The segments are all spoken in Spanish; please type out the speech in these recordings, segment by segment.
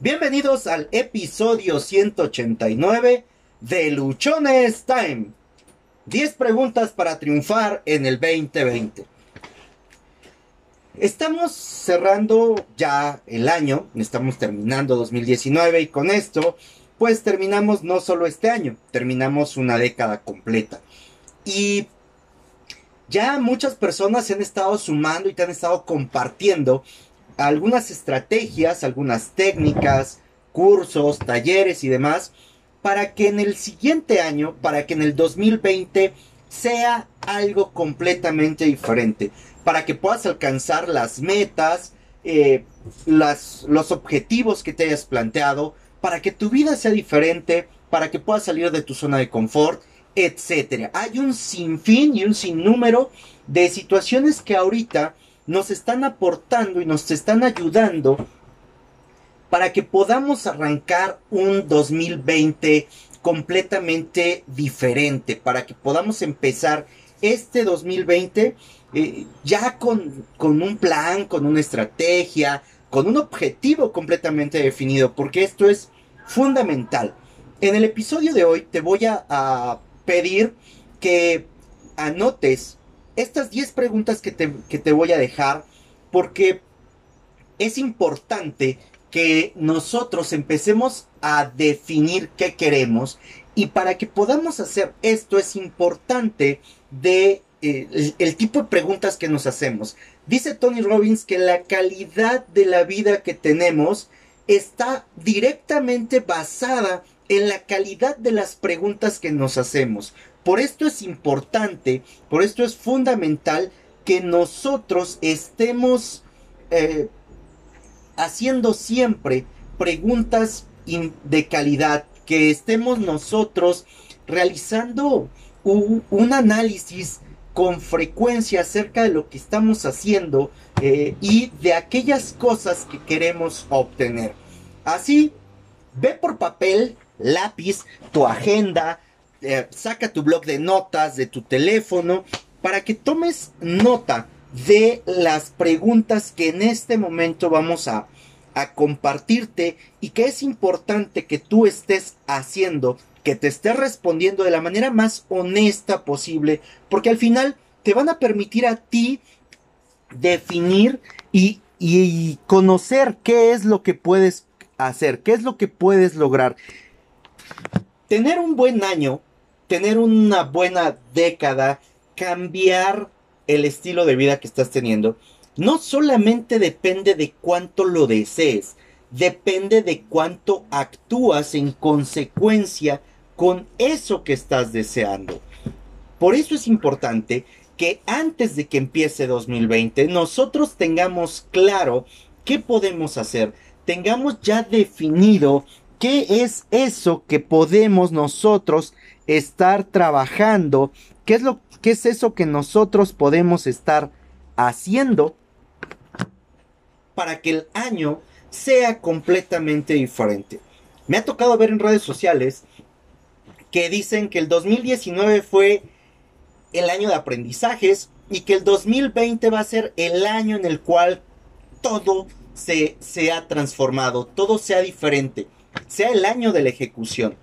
Bienvenidos al episodio 189 de Luchones Time. 10 preguntas para triunfar en el 2020. Estamos cerrando ya el año, estamos terminando 2019 y con esto pues terminamos no solo este año, terminamos una década completa. Y ya muchas personas se han estado sumando y te han estado compartiendo algunas estrategias, algunas técnicas, cursos, talleres y demás, para que en el siguiente año, para que en el 2020 sea algo completamente diferente, para que puedas alcanzar las metas, eh, las, los objetivos que te hayas planteado, para que tu vida sea diferente, para que puedas salir de tu zona de confort, etc. Hay un sinfín y un sinnúmero de situaciones que ahorita nos están aportando y nos están ayudando para que podamos arrancar un 2020 completamente diferente, para que podamos empezar este 2020 eh, ya con, con un plan, con una estrategia, con un objetivo completamente definido, porque esto es fundamental. En el episodio de hoy te voy a, pedir que anotes estas 10 preguntas que te, que te voy a dejar, porque es importante que nosotros empecemos a definir qué queremos y para que podamos hacer esto es importante de eh, el, tipo de preguntas que nos hacemos. Dice Tony Robbins que la calidad de la vida que tenemos está directamente basada en la calidad de las preguntas que nos hacemos. Por esto es importante, por esto es fundamental que nosotros estemos eh, haciendo siempre preguntas de calidad, que estemos nosotros realizando un análisis con frecuencia acerca de lo que estamos haciendo eh, y de aquellas cosas que queremos obtener. Así, ve por papel, lápiz, tu agenda, eh, saca tu blog de notas de tu teléfono para que tomes nota de las preguntas que en este momento vamos a, a compartirte y que es importante que tú estés haciendo que te esté respondiendo de la manera más honesta posible, porque al final te van a permitir a ti definir y, y conocer qué es lo que puedes hacer, qué es lo que puedes lograr. Tener un buen año, tener una buena década, cambiar el estilo de vida que estás teniendo, no solamente depende de cuánto lo desees, depende de cuánto actúas en consecuencia con eso que estás deseando. Por eso es importante que antes de que empiece 2020 nosotros tengamos claro qué podemos hacer, tengamos ya definido qué es eso que podemos nosotros estar trabajando, qué es lo qué es eso que nosotros podemos estar haciendo para que el año sea completamente diferente. Me ha tocado ver en redes sociales que dicen que el 2019 fue el año de aprendizajes y que el 2020 va a ser el año en el cual todo se, se ha transformado, todo sea diferente, sea el año de la ejecución.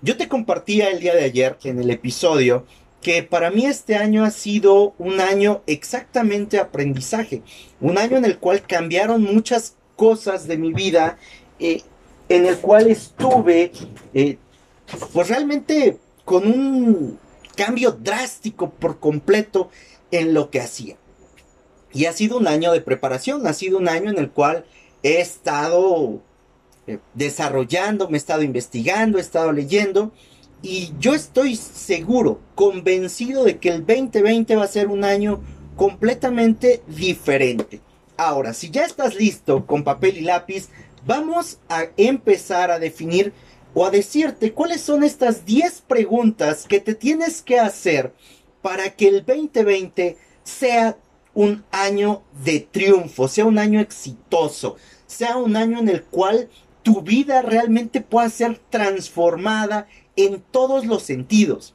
Yo te compartía el día de ayer en el episodio que para mí este año ha sido un año exactamente aprendizaje, un año en el cual cambiaron muchas cosas de mi vida, eh, en el cual estuve eh, pues realmente con un cambio drástico por completo en lo que hacía. Y ha sido un año de preparación, ha sido un año en el cual he estado eh, desarrollando, me he estado investigando, he estado leyendo y yo estoy seguro, convencido de que el 2020 va a ser un año completamente diferente. Ahora, si ya estás listo con papel y lápiz, vamos a empezar a definir o a decirte cuáles son estas 10 preguntas que te tienes que hacer para que el 2020 sea un año de triunfo, sea un año exitoso, sea un año en el cual tu vida realmente pueda ser transformada en todos los sentidos.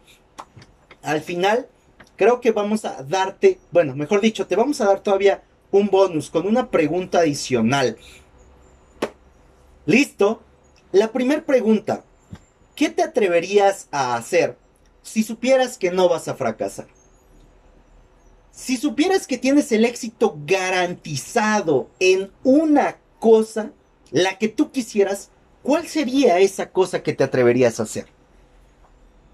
Al final, creo que vamos a darte, bueno, mejor dicho, te vamos a dar todavía un bonus con una pregunta adicional ¿Listo? La primera pregunta. ¿Qué te atreverías a hacer si supieras que no vas a fracasar? Si supieras que tienes el éxito garantizado en una cosa, la que tú quisieras, ¿cuál sería esa cosa que te atreverías a hacer?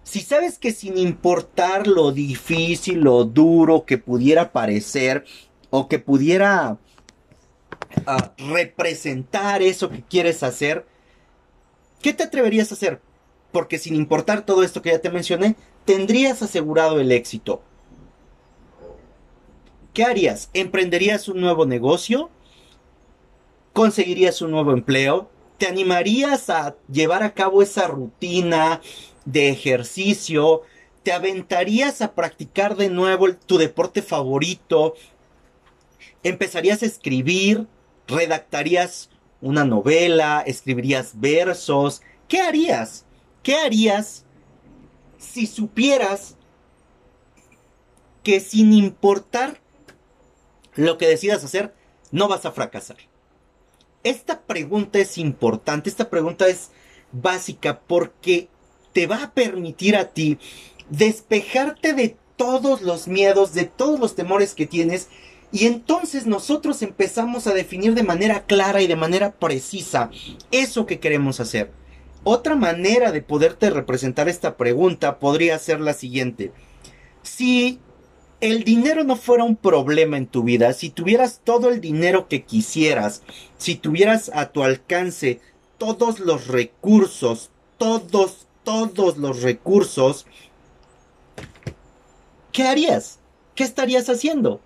Si sabes que sin importar lo difícil, lo duro que pudiera parecer o que pudiera ah, representar eso que quieres hacer, ¿qué te atreverías a hacer? Porque sin importar todo esto que ya te mencioné, tendrías asegurado el éxito. ¿Qué harías? ¿Emprenderías un nuevo negocio? ¿Conseguirías un nuevo empleo? ¿Te animarías a llevar a cabo esa rutina de ejercicio? ¿Te aventarías a practicar de nuevo tu deporte favorito? ¿Empezarías a escribir? ¿Redactarías una novela? ¿Escribirías versos? ¿Qué harías? ¿Qué harías si supieras que sin importar lo que decidas hacer, no vas a fracasar? Esta pregunta es importante, esta pregunta es básica porque te va a permitir a ti despejarte de todos los miedos, de todos los temores que tienes y entonces nosotros empezamos a definir de manera clara y de manera precisa eso que queremos hacer. Otra manera de poderte representar esta pregunta podría ser la siguiente. Si el dinero no fuera un problema en tu vida, si tuvieras todo el dinero que quisieras, si tuvieras a tu alcance todos los recursos, todos, todos los recursos, ¿qué harías? ¿Qué estarías haciendo?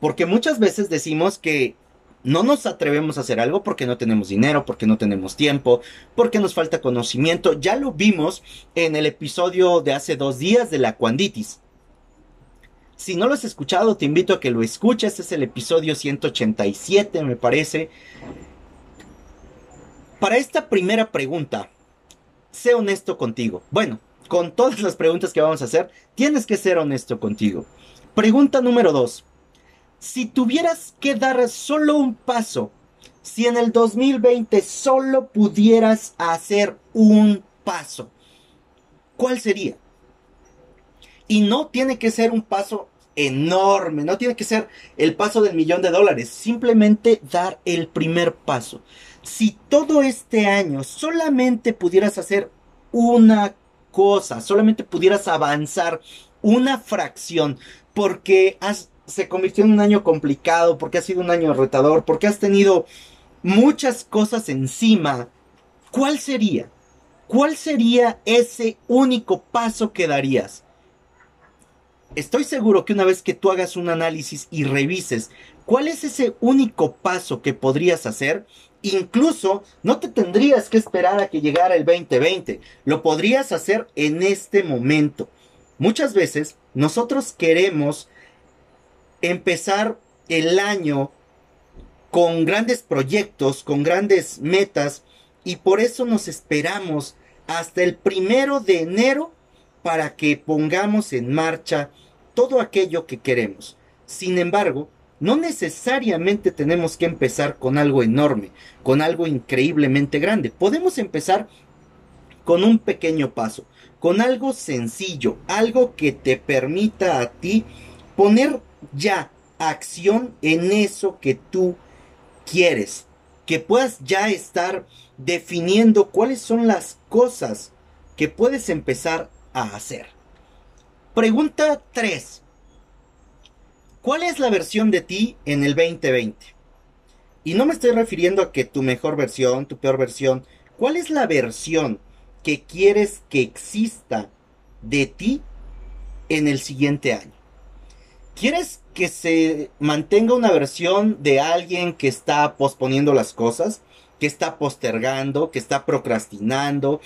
Porque muchas veces decimos que no nos atrevemos a hacer algo porque no tenemos dinero, porque no tenemos tiempo, porque nos falta conocimiento. Ya lo vimos en el episodio de hace dos días de la cuanditis. Si no lo has escuchado, te invito a que lo escuches. Es el episodio 187, me parece. Para esta primera pregunta, sé honesto contigo. Bueno, con todas las preguntas que vamos a hacer, tienes que ser honesto contigo. Pregunta número dos si tuvieras que dar solo un paso, si en el 2020 solo pudieras hacer un paso, ¿cuál sería? Y no tiene que ser un paso enorme, no tiene que ser el paso del millón de dólares, simplemente dar el primer paso. Si todo este año solamente pudieras hacer una cosa, solamente pudieras avanzar una fracción, porque has se convirtió en un año complicado, porque ha sido un año retador, porque has tenido muchas cosas encima, ¿cuál sería? ¿Cuál sería ese único paso que darías? Estoy seguro que una vez que tú hagas un análisis y revises cuál es ese único paso que podrías hacer, incluso no te tendrías que esperar a que llegara el 2020, lo podrías hacer en este momento. Muchas veces nosotros queremos empezar el año con grandes proyectos, con grandes metas, y por eso nos esperamos hasta el primero de enero para que pongamos en marcha todo aquello que queremos. Sin embargo, no necesariamente tenemos que empezar con algo enorme, con algo increíblemente grande. Podemos empezar con un pequeño paso, con algo sencillo, algo que te permita a ti poner ya acción en eso que tú quieres. Que puedas ya estar definiendo cuáles son las cosas que puedes empezar a hacer. Pregunta 3. ¿Cuál es la versión de ti en el 2020? Y no me estoy refiriendo a que tu mejor versión, tu peor versión. ¿Cuál es la versión que quieres que exista de ti en el siguiente año? ¿Quieres que se mantenga una versión de alguien que está posponiendo las cosas? Que está postergando, que está procrastinando.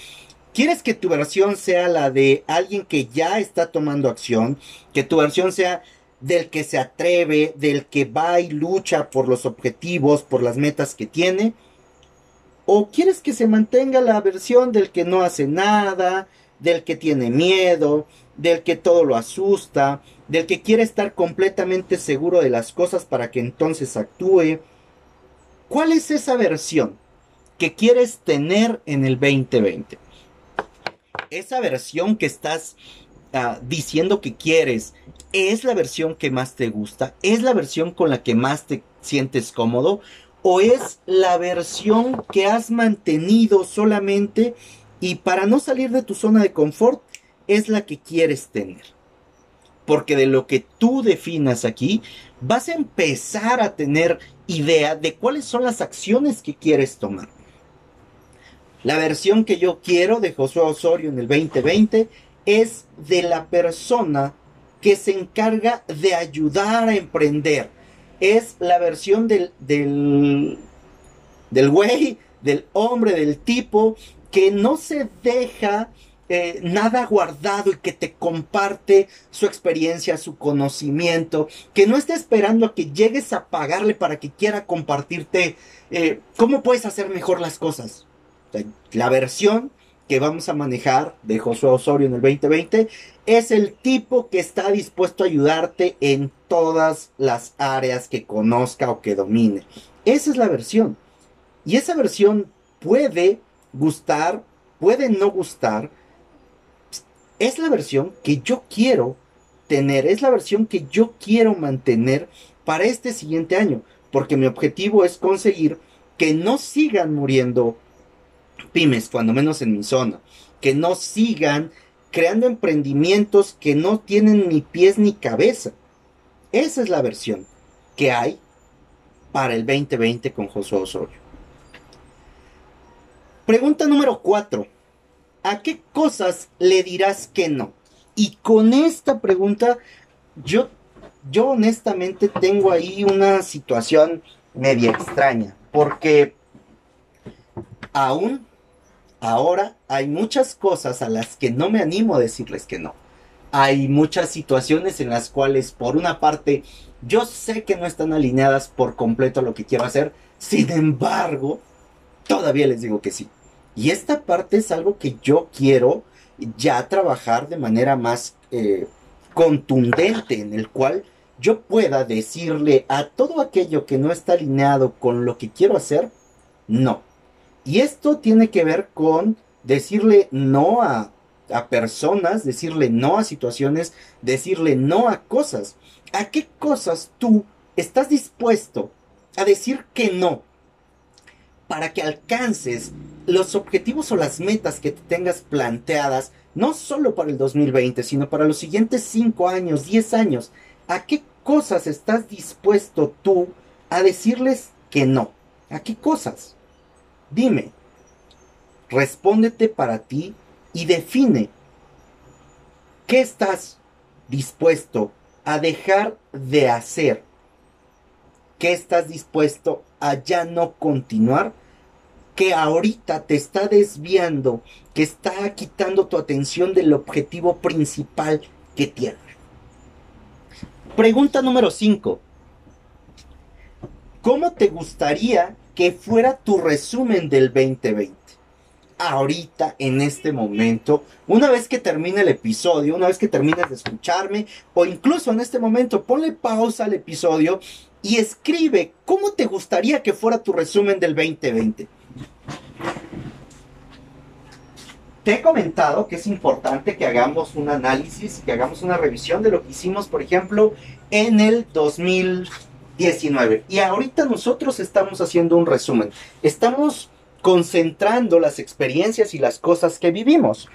¿Quieres que tu versión sea la de alguien que ya está tomando acción? Que tu versión sea del que se atreve, del que va y lucha por los objetivos, por las metas que tiene? ¿O quieres que se mantenga la versión del que no hace nada, del que tiene miedo, del que todo lo asusta, del que quiere estar completamente seguro de las cosas para que entonces actúe. ¿Cuál es esa versión que quieres tener en el 2020? Esa versión que estás uh, diciendo que quieres, ¿es la versión que más te gusta? ¿Es la versión con la que más te sientes cómodo? ¿O es la versión que has mantenido solamente y para no salir de tu zona de confort es la que quieres tener? Porque de lo que tú definas aquí, vas a empezar a tener idea de cuáles son las acciones que quieres tomar. La versión que yo quiero de Josué Osorio en el 2020 es de la persona que se encarga de ayudar a emprender. Es la versión del, del, del güey, del hombre, del tipo, que no se deja eh, nada guardado y que te comparte su experiencia, su conocimiento, que no está esperando a que llegues a pagarle para que quiera compartirte eh, cómo puedes hacer mejor las cosas. La versión que vamos a manejar de Josué Osorio en el 2020 es el tipo que está dispuesto a ayudarte en todas las áreas que conozca o que domine. Esa es la versión. Y esa versión puede gustar, puede no gustar. Es la versión que yo quiero tener, es la versión que yo quiero mantener para este siguiente año. Porque mi objetivo es conseguir que no sigan muriendo pymes, cuando menos en mi zona, que no sigan creando emprendimientos que no tienen ni pies ni cabeza. Esa es la versión que hay para el 2020 con Josué Osorio. Pregunta número 4. ¿A qué cosas le dirás que no? Y con esta pregunta, yo, yo honestamente tengo ahí una situación media extraña, porque aún Ahora hay muchas cosas a las que no me animo a decirles que no. Hay muchas situaciones en las cuales, por una parte, yo sé que no están alineadas por completo a lo que quiero hacer. Sin embargo, todavía les digo que sí. Y esta parte es algo que yo quiero ya trabajar de manera más eh, contundente, en el cual yo pueda decirle a todo aquello que no está alineado con lo que quiero hacer, no y esto tiene que ver con decirle no a, personas, decirle no a situaciones, decirle no a cosas. ¿A qué cosas tú estás dispuesto a decir que no? Para que alcances los objetivos o las metas que te tengas planteadas, no solo para el 2020, sino para los siguientes 5 años, 10 años. ¿A qué cosas estás dispuesto tú a decirles que no? ¿A qué cosas? Dime, respóndete para ti y define qué estás dispuesto a dejar de hacer, qué estás dispuesto a ya no continuar, que ahorita te está desviando, que está quitando tu atención del objetivo principal que tienes. Pregunta número 5. ¿Cómo te gustaría que fuera tu resumen del 2020. Ahorita, en este momento, una vez que termine el episodio, una vez que termines de escucharme, o incluso en este momento, ponle pausa al episodio y escribe cómo te gustaría que fuera tu resumen del 2020. Te he comentado que es importante que hagamos un análisis, que hagamos una revisión de lo que hicimos, por ejemplo, en el 2000 19. Y ahorita nosotros estamos haciendo un resumen. Estamos concentrando las experiencias y las cosas que vivimos.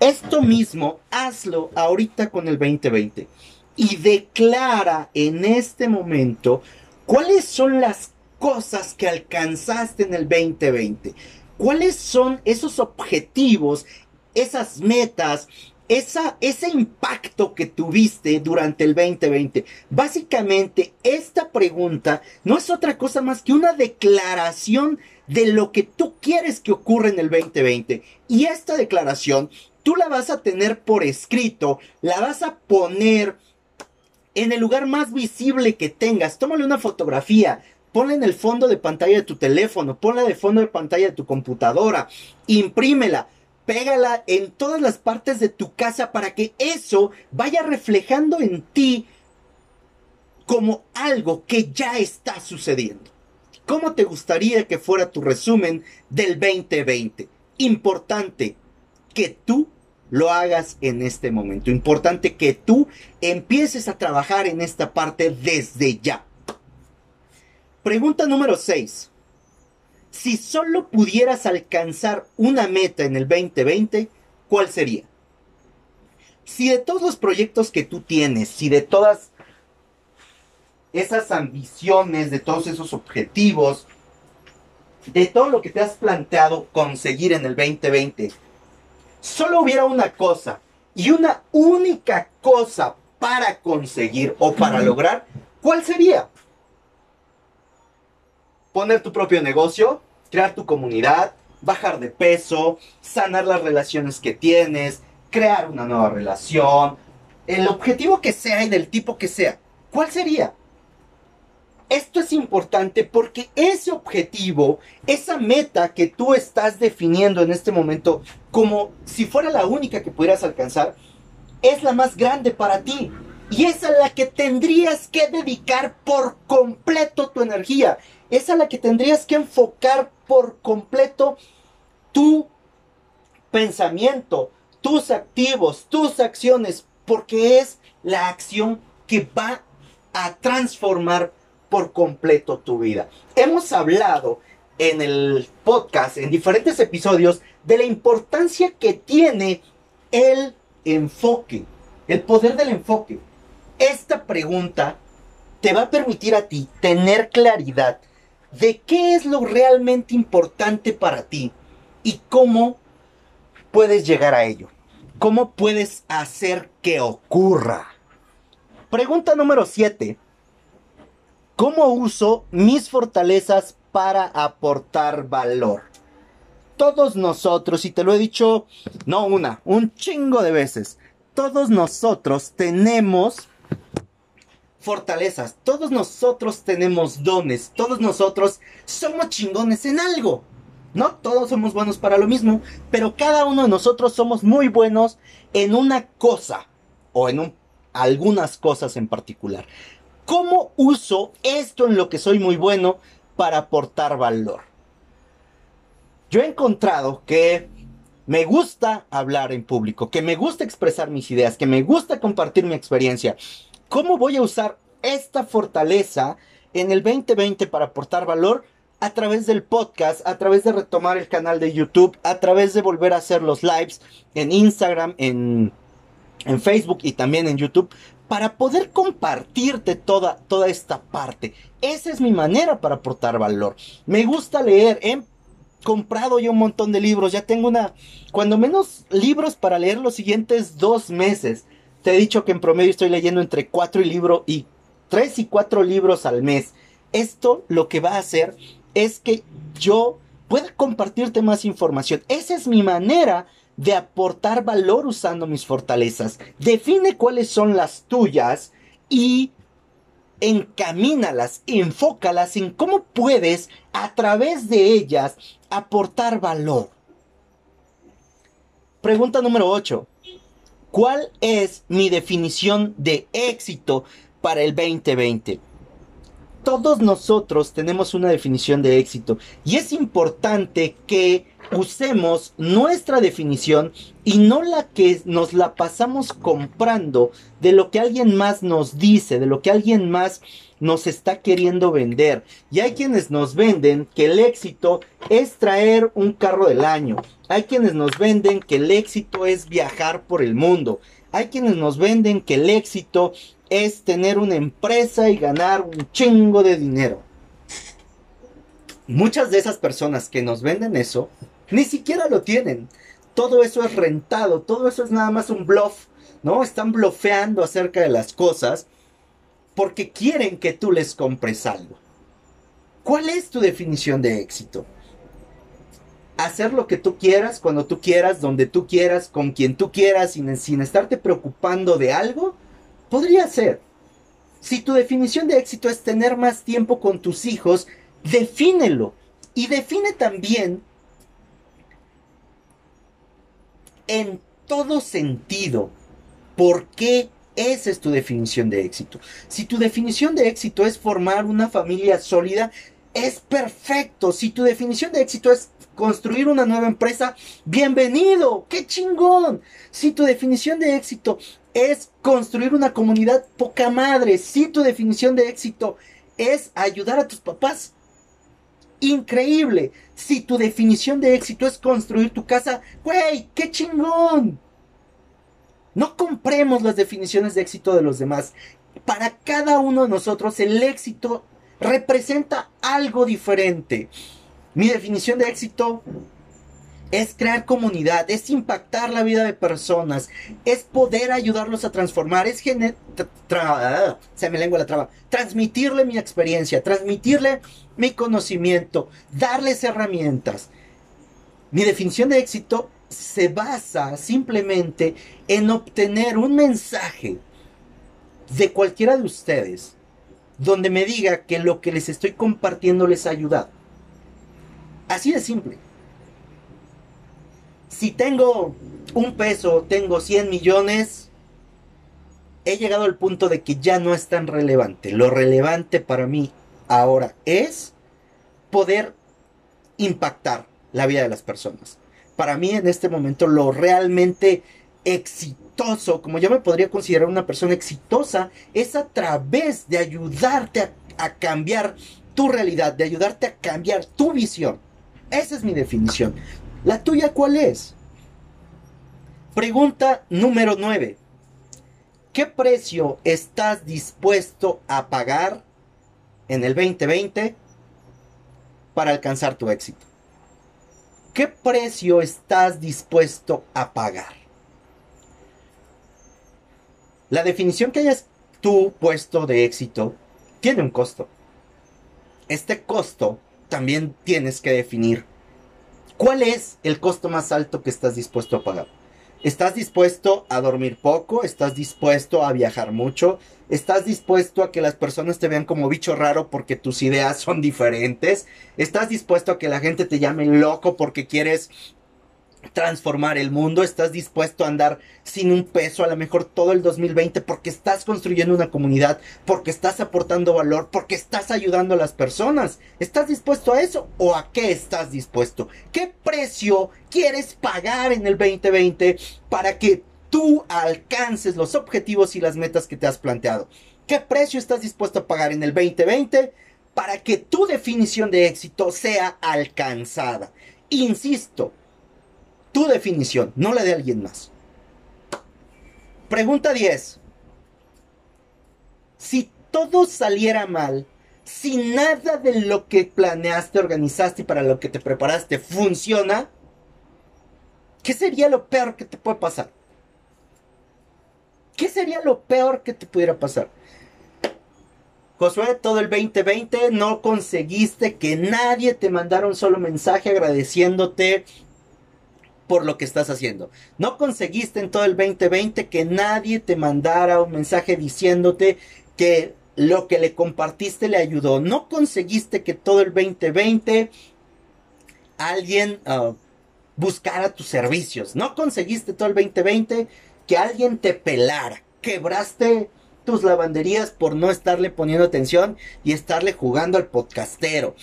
Esto mismo, hazlo ahorita con el 2020 y declara en este momento cuáles son las cosas que alcanzaste en el 2020. ¿Cuáles son esos objetivos, esas metas, esa, ese impacto que tuviste durante el 2020. Básicamente, esta pregunta no es otra cosa más que una declaración de lo que tú quieres que ocurra en el 2020. Y esta declaración tú la vas a tener por escrito, la vas a poner en el lugar más visible que tengas. Tómale una fotografía, ponla en el fondo de pantalla de tu teléfono, ponla de fondo de pantalla de tu computadora, imprímela pégala en todas las partes de tu casa para que eso vaya reflejando en ti como algo que ya está sucediendo. ¿Cómo te gustaría que fuera tu resumen del 2020? Importante que tú lo hagas en este momento. Importante que tú empieces a trabajar en esta parte desde ya. Pregunta número 6. Si solo pudieras alcanzar una meta en el 2020, ¿cuál sería? Si de todos los proyectos que tú tienes, si de todas esas ambiciones, de todos esos objetivos, de todo lo que te has planteado conseguir en el 2020, solo hubiera una cosa y una única cosa para conseguir o para lograr, ¿cuál sería? Poner tu propio negocio, crear tu comunidad, bajar de peso, sanar las relaciones que tienes, crear una nueva relación, el objetivo que sea y del tipo que sea. ¿Cuál sería? Esto es importante porque ese objetivo, esa meta que tú estás definiendo en este momento como si fuera la única que pudieras alcanzar, es la más grande para ti. Y es a la que tendrías que dedicar por completo tu energía. Es a la que tendrías que enfocar por completo tu pensamiento, tus activos, tus acciones, porque es la acción que va a transformar por completo tu vida. Hemos hablado en el podcast, en diferentes episodios, de la importancia que tiene el enfoque, el poder del enfoque. Esta pregunta te va a permitir a ti tener claridad de qué es lo realmente importante para ti y cómo puedes llegar a ello. ¿Cómo puedes hacer que ocurra? Pregunta número 7. ¿Cómo uso mis fortalezas para aportar valor? Todos nosotros, y te lo he dicho, no una, un chingo de veces, todos nosotros tenemos fortalezas, todos nosotros tenemos dones, todos nosotros somos chingones en algo. No todos somos buenos para lo mismo, pero cada uno de nosotros somos muy buenos en una cosa o en algunas cosas en particular. ¿Cómo uso esto en lo que soy muy bueno para aportar valor? Yo he encontrado que me gusta hablar en público, que me gusta expresar mis ideas, que me gusta compartir mi experiencia. ¿Cómo voy a usar esta fortaleza en el 2020 para aportar valor? A través del podcast, a través de retomar el canal de YouTube, a través de volver a hacer los lives en Instagram, en, en Facebook y también en YouTube, para poder compartirte toda, toda esta parte. Esa es mi manera para aportar valor. Me gusta leer. He comprado yo un montón de libros. Ya tengo una, cuando menos libros para leer los siguientes dos meses. Te he dicho que en promedio estoy leyendo entre cuatro y libro y tres y cuatro libros al mes. Esto lo que va a hacer es que yo pueda compartirte más información. Esa es mi manera de aportar valor usando mis fortalezas. Define cuáles son las tuyas y encamínalas, enfócalas en cómo puedes a través de ellas aportar valor. Pregunta número 8. ¿Cuál es mi definición de éxito para el 2020? Todos nosotros tenemos una definición de éxito y es importante que usemos nuestra definición y no la que nos la pasamos comprando de lo que alguien más nos dice, de lo que alguien más nos está queriendo vender. Y hay quienes nos venden que el éxito es traer un carro del año. Hay quienes nos venden que el éxito es viajar por el mundo. Hay quienes nos venden que el éxito es tener una empresa y ganar un chingo de dinero. Muchas de esas personas que nos venden eso ni siquiera lo tienen. Todo eso es rentado, todo eso es nada más un bluff, ¿no? Están blofeando acerca de las cosas porque quieren que tú les compres algo. ¿Cuál es tu definición de éxito? Hacer lo que tú quieras, cuando tú quieras, donde tú quieras, con quien tú quieras, sin, sin estarte preocupando de algo, podría ser. Si tu definición de éxito es tener más tiempo con tus hijos, defínelo. Y define también en todo sentido. ¿Por qué esa es tu definición de éxito? Si tu definición de éxito es formar una familia sólida, es perfecto. Si tu definición de éxito es construir una nueva empresa, bienvenido, qué chingón. Si tu definición de éxito es construir una comunidad poca madre, si tu definición de éxito es ayudar a tus papás, increíble. Si tu definición de éxito es construir tu casa, güey, qué chingón. No compremos las definiciones de éxito de los demás. Para cada uno de nosotros el éxito representa algo diferente. Mi definición de éxito es crear comunidad, es impactar la vida de personas, es poder ayudarlos a transformar, es ah, se me lengua la traba, transmitirle mi experiencia, transmitirle mi conocimiento, darles herramientas. Mi definición de éxito se basa simplemente en obtener un mensaje de cualquiera de ustedes donde me diga que lo que les estoy compartiendo les ha ayudado. Así de simple. Si tengo un peso, tengo 100 millones, he llegado al punto de que ya no es tan relevante. Lo relevante para mí ahora es poder impactar la vida de las personas. Para mí en este momento lo realmente exitoso, como yo me podría considerar una persona exitosa, es a través de ayudarte a, a cambiar tu realidad, de ayudarte a cambiar tu visión. Esa es mi definición. ¿La tuya cuál es? Pregunta número 9. ¿Qué precio estás dispuesto a pagar en el 2020 para alcanzar tu éxito? ¿Qué precio estás dispuesto a pagar? La definición que hayas tú puesto de éxito tiene un costo. Este costo también tienes que definir cuál es el costo más alto que estás dispuesto a pagar. ¿Estás dispuesto a dormir poco? ¿Estás dispuesto a viajar mucho? ¿Estás dispuesto a que las personas te vean como bicho raro porque tus ideas son diferentes? ¿Estás dispuesto a que la gente te llame loco porque quieres transformar el mundo, estás dispuesto a andar sin un peso a lo mejor todo el 2020 porque estás construyendo una comunidad, porque estás aportando valor, porque estás ayudando a las personas. ¿Estás dispuesto a eso o a qué estás dispuesto? ¿Qué precio quieres pagar en el 2020 para que tú alcances los objetivos y las metas que te has planteado? ¿Qué precio estás dispuesto a pagar en el 2020 para que tu definición de éxito sea alcanzada? Insisto, tu definición, no la de alguien más. Pregunta 10. Si todo saliera mal, si nada de lo que planeaste, organizaste y para lo que te preparaste funciona, ¿qué sería lo peor que te puede pasar? ¿Qué sería lo peor que te pudiera pasar? Josué, todo el 2020 no conseguiste que nadie te mandara un solo mensaje agradeciéndote por lo que estás haciendo. No conseguiste en todo el 2020 que nadie te mandara un mensaje diciéndote que lo que le compartiste le ayudó. No conseguiste que todo el 2020 alguien ah, buscara tus servicios. No conseguiste todo el 2020 que alguien te pelara. Quebraste tus lavanderías por no estarle poniendo atención y estarle jugando al podcastero.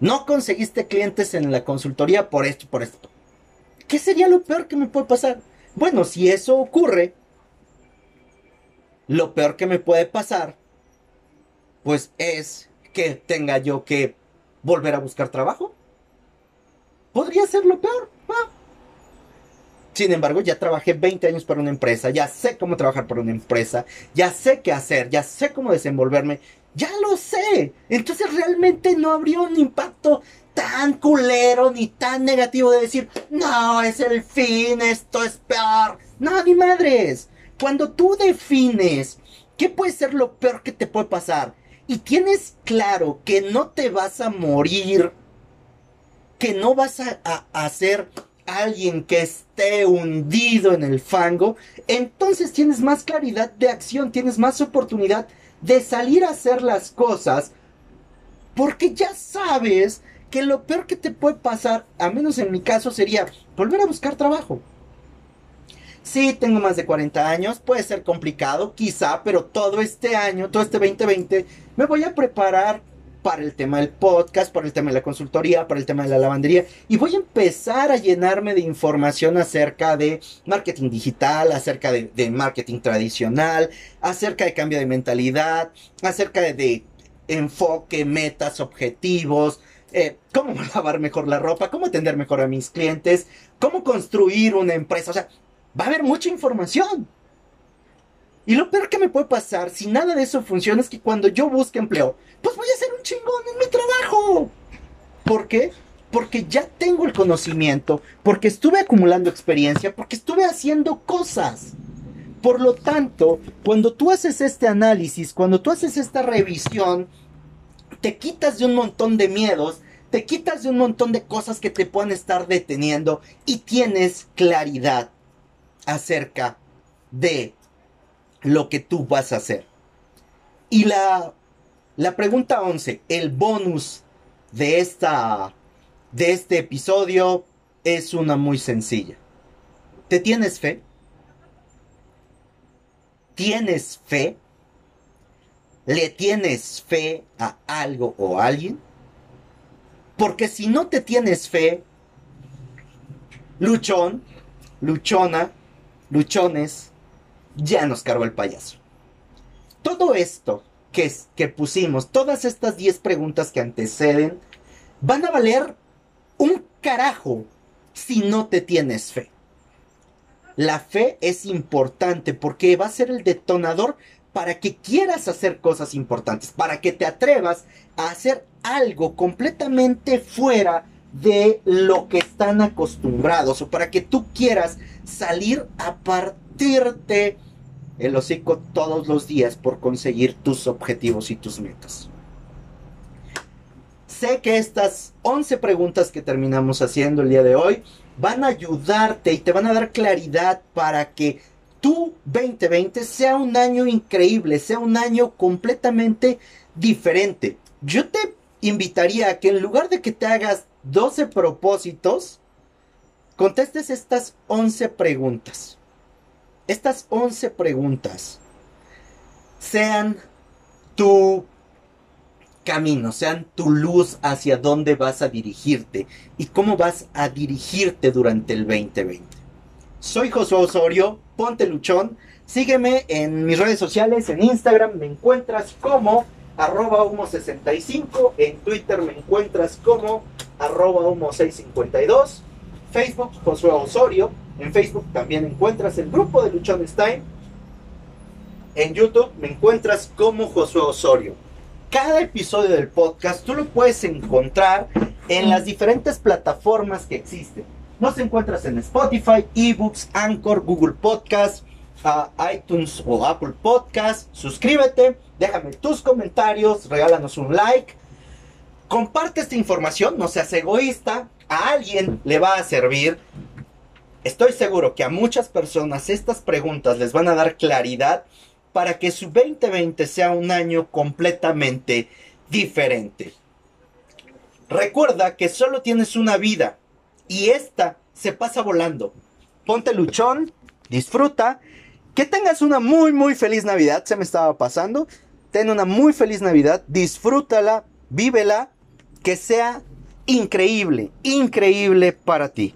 No conseguiste clientes en la consultoría por esto, por esto. ¿Qué sería lo peor que me puede pasar? Bueno, si eso ocurre, lo peor que me puede pasar, pues es que tenga yo que volver a buscar trabajo. Podría ser lo peor. Sin embargo, ya trabajé 20 años para una empresa, ya sé cómo trabajar para una empresa, ya sé qué hacer, ya sé cómo desenvolverme, ya lo sé. Entonces realmente no habría un impacto tan culero ni tan negativo de decir, no, es el fin, esto es peor. No, ni madres. Cuando tú defines qué puede ser lo peor que te puede pasar y tienes claro que no te vas a morir, que no vas a, a, ser alguien que esté hundido en el fango, entonces tienes más claridad de acción, tienes más oportunidad de salir a hacer las cosas porque ya sabes que lo peor que te puede pasar, a menos en mi caso, sería volver a buscar trabajo. Sí, tengo más de 40 años, puede ser complicado, quizá, pero todo este año, todo este 2020, me voy a preparar para el tema del podcast, para el tema de la consultoría, para el tema de la lavandería. Y voy a empezar a llenarme de información acerca de marketing digital, acerca de, marketing tradicional, acerca de cambio de mentalidad, acerca de, enfoque, metas, objetivos, eh, cómo lavar mejor la ropa, cómo atender mejor a mis clientes, cómo construir una empresa. O sea, va a haber mucha información. Y lo peor que me puede pasar si nada de eso funciona es que cuando yo busque empleo, pues voy a ser un chingón en mi trabajo. ¿Por qué? Porque ya tengo el conocimiento, porque estuve acumulando experiencia, porque estuve haciendo cosas. Por lo tanto, cuando tú haces este análisis, cuando tú haces esta revisión, te quitas de un montón de miedos, te quitas de un montón de cosas que te puedan estar deteniendo y tienes claridad acerca de lo que tú vas a hacer. Y la, la pregunta 11, el bonus de, esta, de este episodio es una muy sencilla. ¿Te tienes fe? ¿Tienes fe? ¿Le tienes fe a algo o a alguien? Porque si no te tienes fe, luchón, luchona, luchones, ya nos cargó el payaso. Todo esto que, que pusimos, todas estas 10 preguntas que anteceden, van a valer un carajo si no te tienes fe. La fe es importante porque va a ser el detonador para que quieras hacer cosas importantes, para que te atrevas a hacer algo completamente fuera de lo que están acostumbrados o para que tú quieras salir a partirte el hocico todos los días por conseguir tus objetivos y tus metas. Sé que estas 11 preguntas que terminamos haciendo el día de hoy van a ayudarte y te van a dar claridad para que tu 2020 sea un año increíble, sea un año completamente diferente. Yo te invitaría a que en lugar de que te hagas 12 propósitos, contestes estas 11 preguntas estas 11 preguntas sean tu camino, sean tu luz hacia dónde vas a dirigirte y cómo vas a dirigirte durante el 2020. Soy Josué Osorio, ponte luchón, sígueme en mis redes sociales, en Instagram me encuentras como arroba humo65, en Twitter me encuentras como arroba humo652, Facebook Josué Osorio, en Facebook también encuentras el grupo de Luchones Time. En YouTube me encuentras como Josué Osorio. Cada episodio del podcast tú lo puedes encontrar en las diferentes plataformas que existen. Nos encuentras en Spotify, eBooks, Anchor, Google Podcast, iTunes o Apple Podcast. Suscríbete, déjame tus comentarios, regálanos un like. Comparte esta información, no seas egoísta, a alguien le va a servir Estoy seguro que a muchas personas estas preguntas les van a dar claridad para que su 2020 sea un año completamente diferente. Recuerda que solo tienes una vida y esta se pasa volando. Ponte luchón, disfruta, que tengas una muy muy feliz Navidad, se me estaba pasando. Ten una muy feliz Navidad, disfrútala, vívela, que sea increíble, increíble para ti.